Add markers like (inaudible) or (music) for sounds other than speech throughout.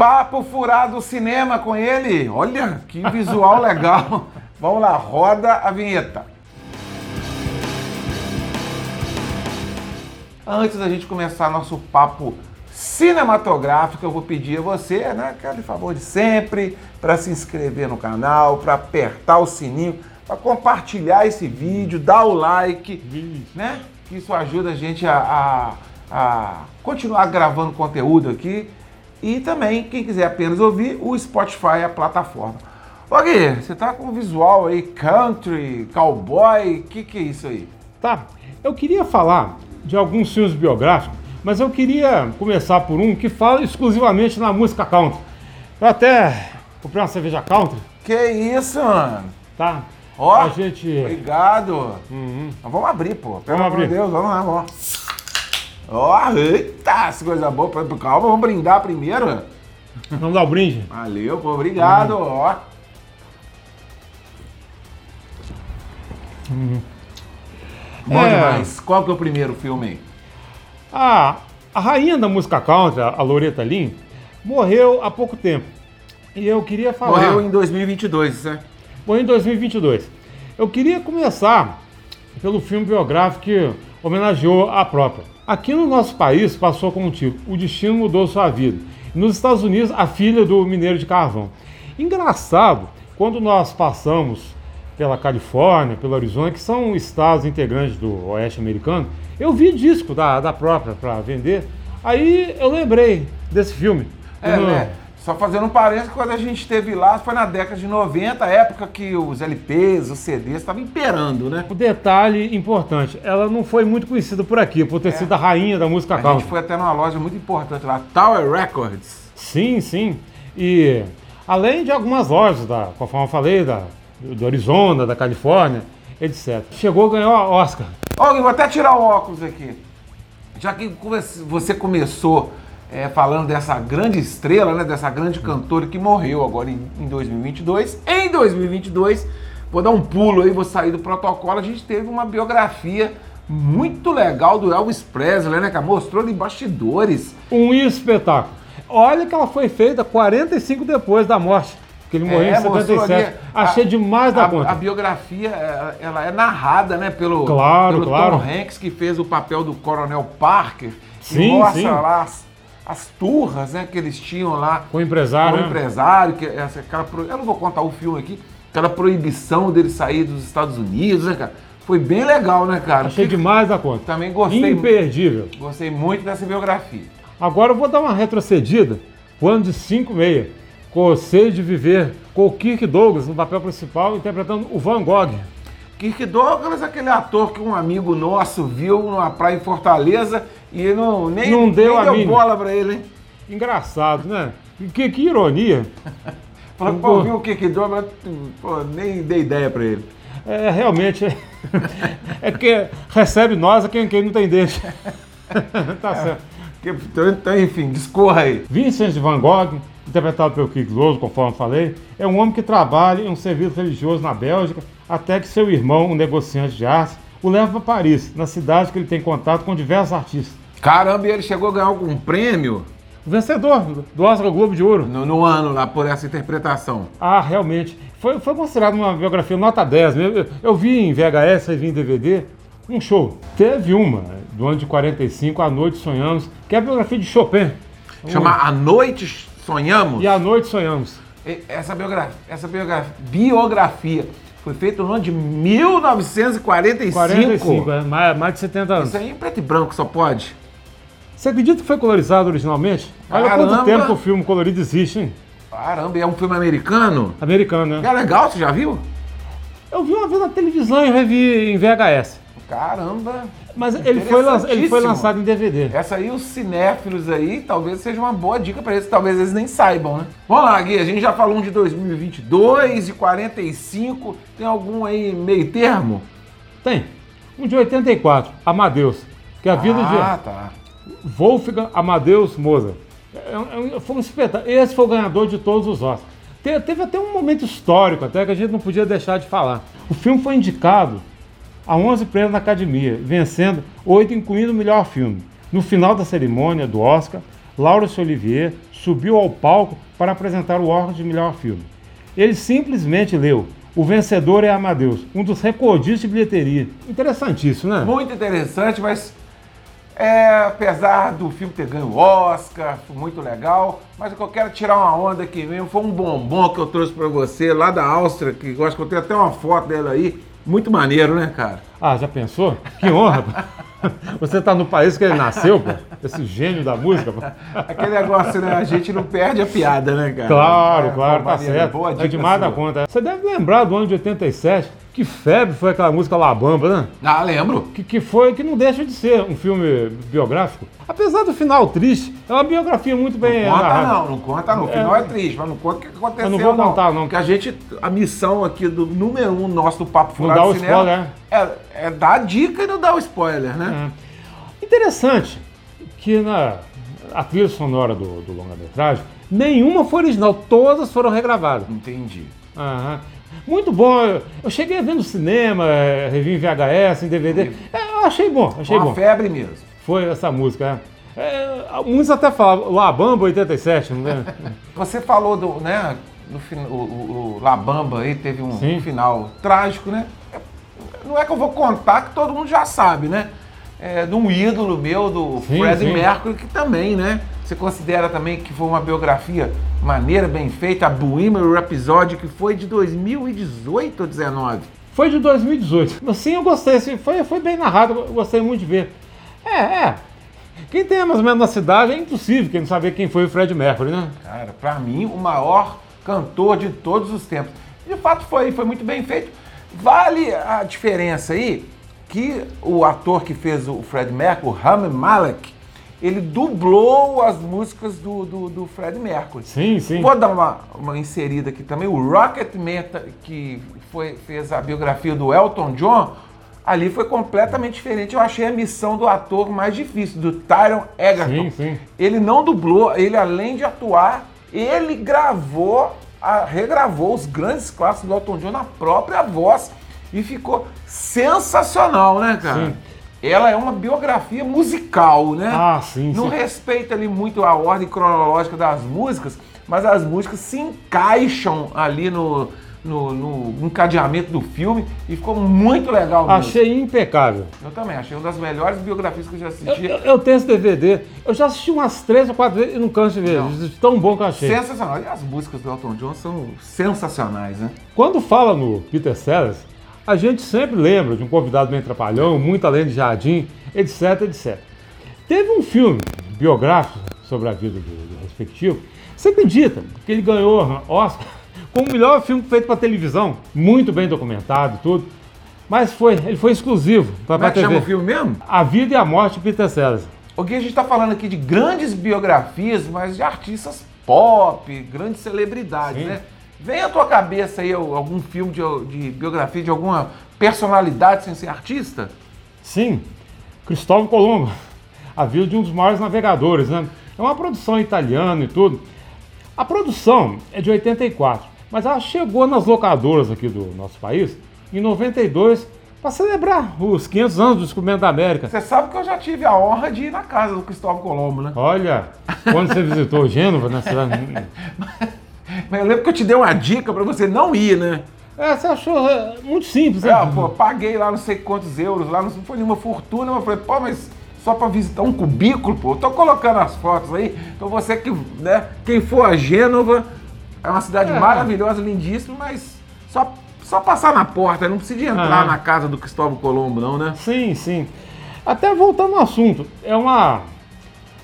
Papo Furado Cinema com ele. Olha que visual (laughs) legal. Vamos lá, roda a vinheta. Antes da gente começar nosso papo cinematográfico, eu vou pedir a você, né, aquele favor de sempre, para se inscrever no canal, para apertar o sininho, para compartilhar esse vídeo, dar o like, né? Que isso ajuda a gente a, a, a continuar gravando conteúdo aqui. E também, quem quiser apenas ouvir, o Spotify é a plataforma. Ô Gui, você tá com visual aí, country, cowboy, o que, que é isso aí? Tá, eu queria falar de alguns filmes biográficos, mas eu queria começar por um que fala exclusivamente na música country. Eu até comprei uma cerveja country, Que isso, mano? tá? Ó, a gente. obrigado. Uhum. Vamos abrir, pô. Pelo Vamos amor de. Deus, vamos lá, vamos. Ó, eita, essa coisa boa. Calma, vamos brindar primeiro. Vamos dar o brinde. Valeu, pô, obrigado, Uhum. ó. Bom É. demais. Qual que é o primeiro filme aí? A, a rainha da música country, a Loretta Lynn, morreu há pouco tempo. E eu queria falar. Morreu em 2022, né? Morreu em 2022. Eu queria começar pelo filme biográfico que homenageou a própria. Aqui no nosso país passou como título O Destino Mudou Sua Vida. Nos Estados Unidos, A Filha do Mineiro de Carvão. Engraçado, quando nós passamos pela Califórnia, pelo Arizona, que são estados integrantes do Oeste Americano, eu vi disco da, da própria para vender. Aí eu lembrei desse filme. É, né? Só fazendo um parênteses, quando a gente esteve lá, foi na década de 90, época que os LPs, os CDs estavam imperando, né? O detalhe importante, ela não foi muito conhecida por aqui, por ter sido a rainha da música É. A country. gente foi até numa loja muito importante lá, Tower Records. Sim, sim. E além de algumas lojas, da, conforme eu falei, da, do Arizona, da Califórnia, etc. Chegou a ganhar o Oscar. Ó, eu vou até tirar o óculos aqui. Já que você começou é, falando dessa grande estrela, né, dessa grande cantora que morreu agora em, em 2022. Em 2022, vou dar um pulo aí, vou sair do protocolo. A gente teve uma biografia muito legal do Elvis Presley, né, cara? Mostrou ali bastidores. Um espetáculo. Olha que ela foi feita 45 depois da morte, que ele morreu É, em mostrou 77. ali Achei demais da a, conta. A biografia, ela- ela é narrada, né, pelo, Claro, pelo claro. Tom Hanks, que fez o papel do Coronel Parker. Sim, e mostra sim. lá as, as turras, né, que eles tinham lá Com o empresário, com o né? empresário, que essa, aquela, eu não vou contar o filme aqui, aquela proibição dele sair dos Estados Unidos, né, cara? Foi bem legal, né, cara? Achei Porque demais da conta. Também gostei, Imperdível. gostei muito dessa biografia. Agora eu vou dar uma retrocedida pro ano de 5,6, com o de Viver, com o Kirk Douglas no papel principal, interpretando o Van Gogh. Kirk Douglas, aquele ator que um amigo nosso viu numa praia em Fortaleza e não, nem, Não deu nem deu mínima. bola pra ele, hein? Engraçado, né? Que, que ironia. (laughs) Falou, Pô. pô, viu o Kirk Douglas, pô, nem dei ideia pra ele. É, realmente, é, (laughs) é que recebe nós a quem, quem não tem dente. (laughs) tá certo. Que- Então, então, enfim, discorra aí. Vincent Van Gogh, interpretado pelo Kirk Douglas, conforme falei, é um homem que trabalha em um serviço religioso na Bélgica, até que seu irmão, um negociante de arte, o leva para Paris, na cidade que ele tem contato com diversos artistas. Caramba, e ele chegou a ganhar algum prêmio O vencedor do Oscar Globo de Ouro. no, no ano lá por essa interpretação. Ah, realmente. Foi, foi considerado uma biografia nota 10. mesmo. Eu, eu vi em VHS e vi em DVD um show. Teve uma, do ano de 45, A Noite Sonhamos, que é a biografia de Chopin. Chama A Noite Sonhamos. E A Noite Sonhamos. Essa biografia, essa biografia, biografia foi feita no ano de 1945. 45, é, mais, mais de 70 anos. Isso aí em preto e branco só pode. Você acredita que foi colorizado originalmente? Olha Caramba! quanto tempo o filme colorido existe, hein? Caramba, e é um filme americano? Americano, né? É legal, você já viu? Eu vi uma vez na televisão e revi em VHS. Caramba. Mas ele foi, ele foi lançado em DVD. Essa aí, os cinéfilos aí, talvez seja uma boa dica pra eles, talvez eles nem saibam, né? Vamos lá, Gui, a gente já falou um de 2022, de 45, tem algum aí meio termo? Tem. Um de 84, Amadeus. Que é a vida ah, tá. de Wolfgang Amadeus Mozart. É é foi um espetáculo. Esse foi o ganhador de todos os Oscars. Te- Teve até um momento histórico, até que a gente não podia deixar de falar. O filme foi indicado a 11 prêmios na Academia, vencendo oito, incluindo o melhor filme. No final da cerimônia do Oscar, Laurence Olivier subiu ao palco para apresentar o Oscar de melhor filme. Ele simplesmente leu o vencedor é Amadeus, um dos recordistas de bilheteria. Interessantíssimo, né? Muito interessante, mas é, apesar do filme ter ganho Oscar, foi muito legal, mas o que eu quero tirar uma onda aqui mesmo foi um bombom que eu trouxe para você lá da Áustria, que eu acho que eu tenho até uma foto dela aí. Muito maneiro, né, cara? Ah, já pensou? Que honra! Você está no país que ele nasceu, pô? Esse gênio da música, pô. Aquele negócio, né? A gente não perde a piada, né, cara? Claro, é, claro, tá certo. Boa é demais da conta. Você deve lembrar do ano de 87, que febre foi aquela música La Bamba, né? Ah, lembro. Que, que foi, que não deixa de ser um filme biográfico. Apesar do final triste, é uma biografia muito bem Não conta não, não conta não. O final é, é triste, mas não conta o que aconteceu Eu não vou contar não. Porque a gente, a missão aqui do número um nosso do Papo Furado Não dá o cinema, spoiler, é, é dar a dica e não dar o spoiler, né? É. Interessante que na a trilha sonora do, do longa-metragem, nenhuma foi original, todas foram regravadas. Entendi. Aham. Muito bom. Eu cheguei a ver no cinema, revi em VHS, em DVD. É, eu achei bom, achei Uma bom. febre mesmo. Foi essa música, é. é muitos até falam, La Bamba 87, não é? (laughs) Você falou do, né, do, o, o, o La Bamba aí teve um, um, final trágico, né? Não é que eu vou contar que todo mundo já sabe, né? É, de um ídolo meu, do sim, Freddie Mercury, que também, né? Você considera também que foi uma biografia maneira, bem feita, a Bohemian Rhapsody, que foi de 2018 ou 2019? Foi de 2018. Sim, eu gostei. Foi, foi bem narrado, eu gostei muito de ver. É, é. Quem tem mais ou menos na cidade é impossível quem não saber quem foi o Fred Mercury, né? Cara, pra mim, o maior cantor de todos os tempos. De fato, foi, foi muito bem feito. Vale a diferença aí que o ator que fez o Fred Mercury, o Rami Malek, ele dublou as músicas do, do, do Fred Mercury. Sim, sim. Vou dar uma, uma inserida aqui também. O Rocketman, que foi, fez a biografia do Elton John, ali foi completamente diferente. Eu achei a missão do ator mais difícil, do Tyron Egerton. Sim, sim. Ele não dublou, ele além de atuar, ele gravou, a, regravou os grandes clássicos do Elton John na própria voz e ficou sensacional, né, cara? Sim ela é uma biografia musical, né? Ah, sim. Não sim. respeita ali muito a ordem cronológica das músicas, mas as músicas se encaixam ali no, no, no encadeamento do filme e ficou muito legal. Mesmo. Achei impecável. Eu também, achei uma das melhores biografias que eu já assisti. Eu, eu, tenho esse DVD, eu já assisti umas três ou quatro vezes e não canso de ver. Não. Tão bom que eu achei. Sensacional. E as músicas do Elton John são sensacionais, né? Quando fala no Peter Sellers, a gente sempre lembra de um convidado bem trapalhão, muito além de jardim, etc, etc. Teve um filme biográfico sobre a vida do, do respectivo. Você acredita que ele ganhou Oscar como o melhor filme feito para televisão? Muito bem documentado e tudo. Mas foi, ele foi exclusivo para a TV. chama o filme mesmo? A Vida e a Morte de Peter Sellers. O que a gente está falando aqui de grandes biografias, mas de artistas pop, grandes celebridades, Sim. né? Vem à tua cabeça aí algum filme de, de biografia de alguma personalidade sem ser artista? Sim, Cristóvão Colombo, a vida de um dos maiores navegadores, né? É uma produção italiana e tudo. A produção é de 84, mas ela chegou nas locadoras aqui do nosso país em 92 para celebrar os 500 anos do descobrimento da América. Você sabe que eu já tive a honra de ir na casa do Cristóvão Colombo, né? Olha, quando você visitou Gênova, né? (laughs) Mas eu lembro que eu te dei uma dica para você não ir, né? É, você achou é, muito simples, né? É, pô, paguei lá não sei quantos euros, lá não foi nenhuma fortuna, mas eu falei, pô, mas só para visitar um cubículo, pô. Eu tô colocando as fotos aí. Então você que, né, quem for a Gênova, é uma cidade é. maravilhosa, lindíssima, mas só, só passar na porta, não precisa entrar na casa do Cristóvão Colombo, não, né? Sim, sim. Até voltando ao assunto, é uma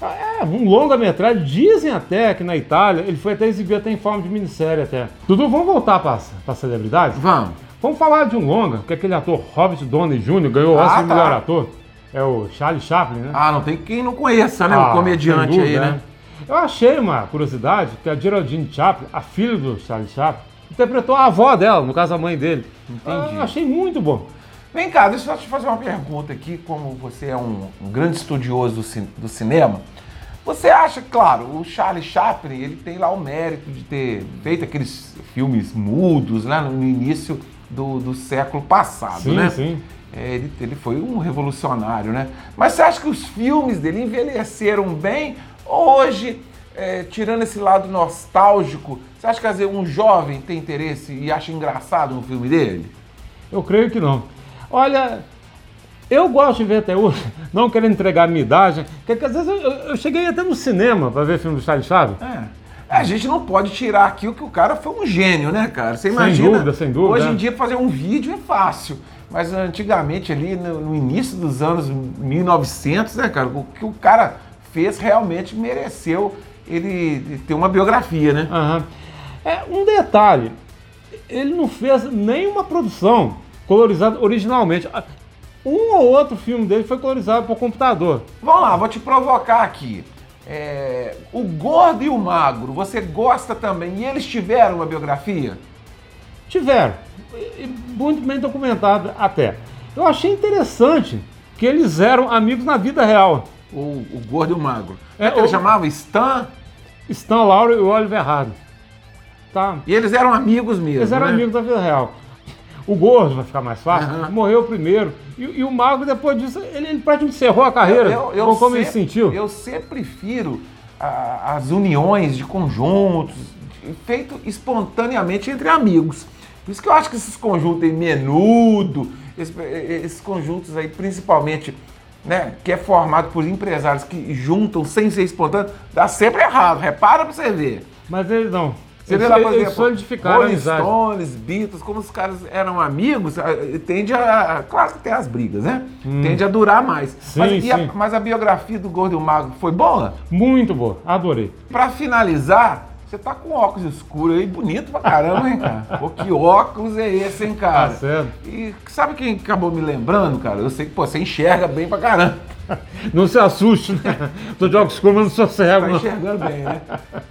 é, um longa-metragem. Dizem até que na Itália ele foi até exibido até em forma de minissérie até. Dudu, vamos voltar para a celebridade? Vamos. Vamos falar de um longa, que aquele ator Robert Downey Jr. ganhou o ah, Oscar de tá. melhor ator. É o Charlie Chaplin, né? Ah, não tem quem não conheça, né? Ah, o comediante dúvida, aí, né? né? Eu achei uma curiosidade que a Geraldine Chaplin, a filha do Charlie Chaplin, interpretou a avó dela, no caso a mãe dele. Entendi. Eu achei muito bom. Vem cá, deixa eu te fazer uma pergunta aqui, como você é um, um grande estudioso do, ci do, cinema. Você acha, claro, o Charlie Chaplin, ele tem lá o mérito de ter feito aqueles filmes mudos lá no início do, do século passado, sim, né? Sim, é, ele, ele foi um revolucionário, né? Mas você acha que os filmes dele envelheceram bem Hoje, é, tirando esse lado nostálgico, você acha que às vezes, um jovem tem interesse e acha engraçado um filme dele? Eu creio que não. Olha, eu gosto de ver até hoje, (laughs) não querendo entregar a minha idade, porque às vezes eu, eu cheguei até no cinema para ver filme do Charlie Chaves. É. A gente não pode tirar aqui o que o cara foi um gênio, né, cara? Você imagina. Sem dúvida, sem dúvida. Hoje em é. dia fazer um vídeo é fácil. Mas antigamente, ali no, no início dos anos 1900, né, cara? O que o cara fez realmente mereceu ele ter uma biografia, né? Aham. É, um detalhe, ele não fez nenhuma produção colorizada originalmente. Um ou outro filme dele foi colorizado por computador. Vamos lá, vou te provocar aqui. É, o gordo e o magro, você gosta também? E eles tiveram uma biografia? Tiveram. E Muito bem documentado até. Eu achei interessante que eles eram amigos na vida real. O, o gordo e o magro. É, É, que ele o- chamava Stan? Stan Laurel e o Oliver Hardy. Tá? E eles eram amigos mesmo. Eles eram né? amigos da vida real. O gordo, vai ficar mais fácil, Aham. morreu primeiro. E, e o Mago, depois disso, ele, ele praticamente encerrou a carreira. como como ele se sempre- sentiu. Eu sempre prefiro a- as uniões de conjuntos, feito espontaneamente entre amigos. Por isso que eu acho que esses conjuntos aí, menudo, esse- esses conjuntos aí, principalmente, né, que é formado por empresários que juntam sem ser espontâneo, dá sempre errado. Repara pra você ver. Mas eles não. Você eles, vê lá, por eles exemplo, solidificaram Rolling. Stones, Beatles, como os caras eram amigos, tende a. Claro que tem as brigas, né? Tende a durar mais. Hum. Sim, mas, e a, sim. mas a biografia do Gordo e o Mago foi boa? Muito boa, adorei. Pra finalizar, você tá com óculos escuros aí, bonito pra caramba, hein, cara? (laughs) Pô, que óculos é esse, hein, cara? Tá certo. E sabe quem acabou me lembrando, cara? Eu sei que pô, você enxerga bem pra caramba. (laughs) Não se assuste, né? Tô de óculos escuros, mas não sou cego, Tá enxergando bem, né?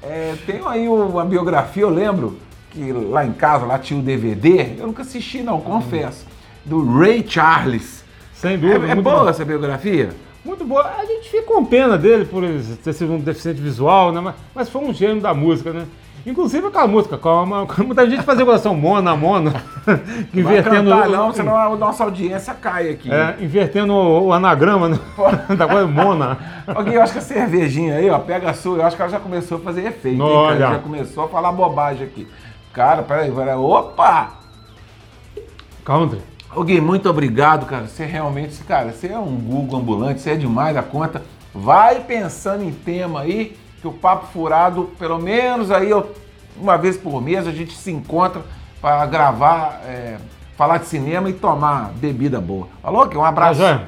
É, tem aí uma biografia, eu lembro que lá em casa, lá tinha o DVD, eu nunca assisti não, confesso, do Ray Charles. Sem É, dúvida. é muito boa boa. essa biografia? Muito boa. A gente fica com pena dele por ter sido um deficiente visual, né? Mas, mas foi um gênio da música, né? Inclusive aquela música, calma, muita gente fazia coração mona, mona, (laughs) que Vai invertendo, cantar o- não, senão a nossa audiência cai aqui. é, invertendo o, o anagrama né? (laughs) da coisa mona. Alguém, eu acho que a cervejinha aí, ó, pega a sua, eu acho que ela já começou a fazer efeito, hein, cara? Já começou a falar bobagem aqui. Cara, peraí, peraí, opa! Country. Ô Gui, muito obrigado, cara. Você realmente, cara, você é um Google ambulante, você é demais da conta. Vai pensando em tema aí, que o Papo Furado, pelo menos aí, uma vez por mês, a gente se encontra para gravar, é, falar de cinema e tomar bebida boa. Falou, que um Tá abraço. joia?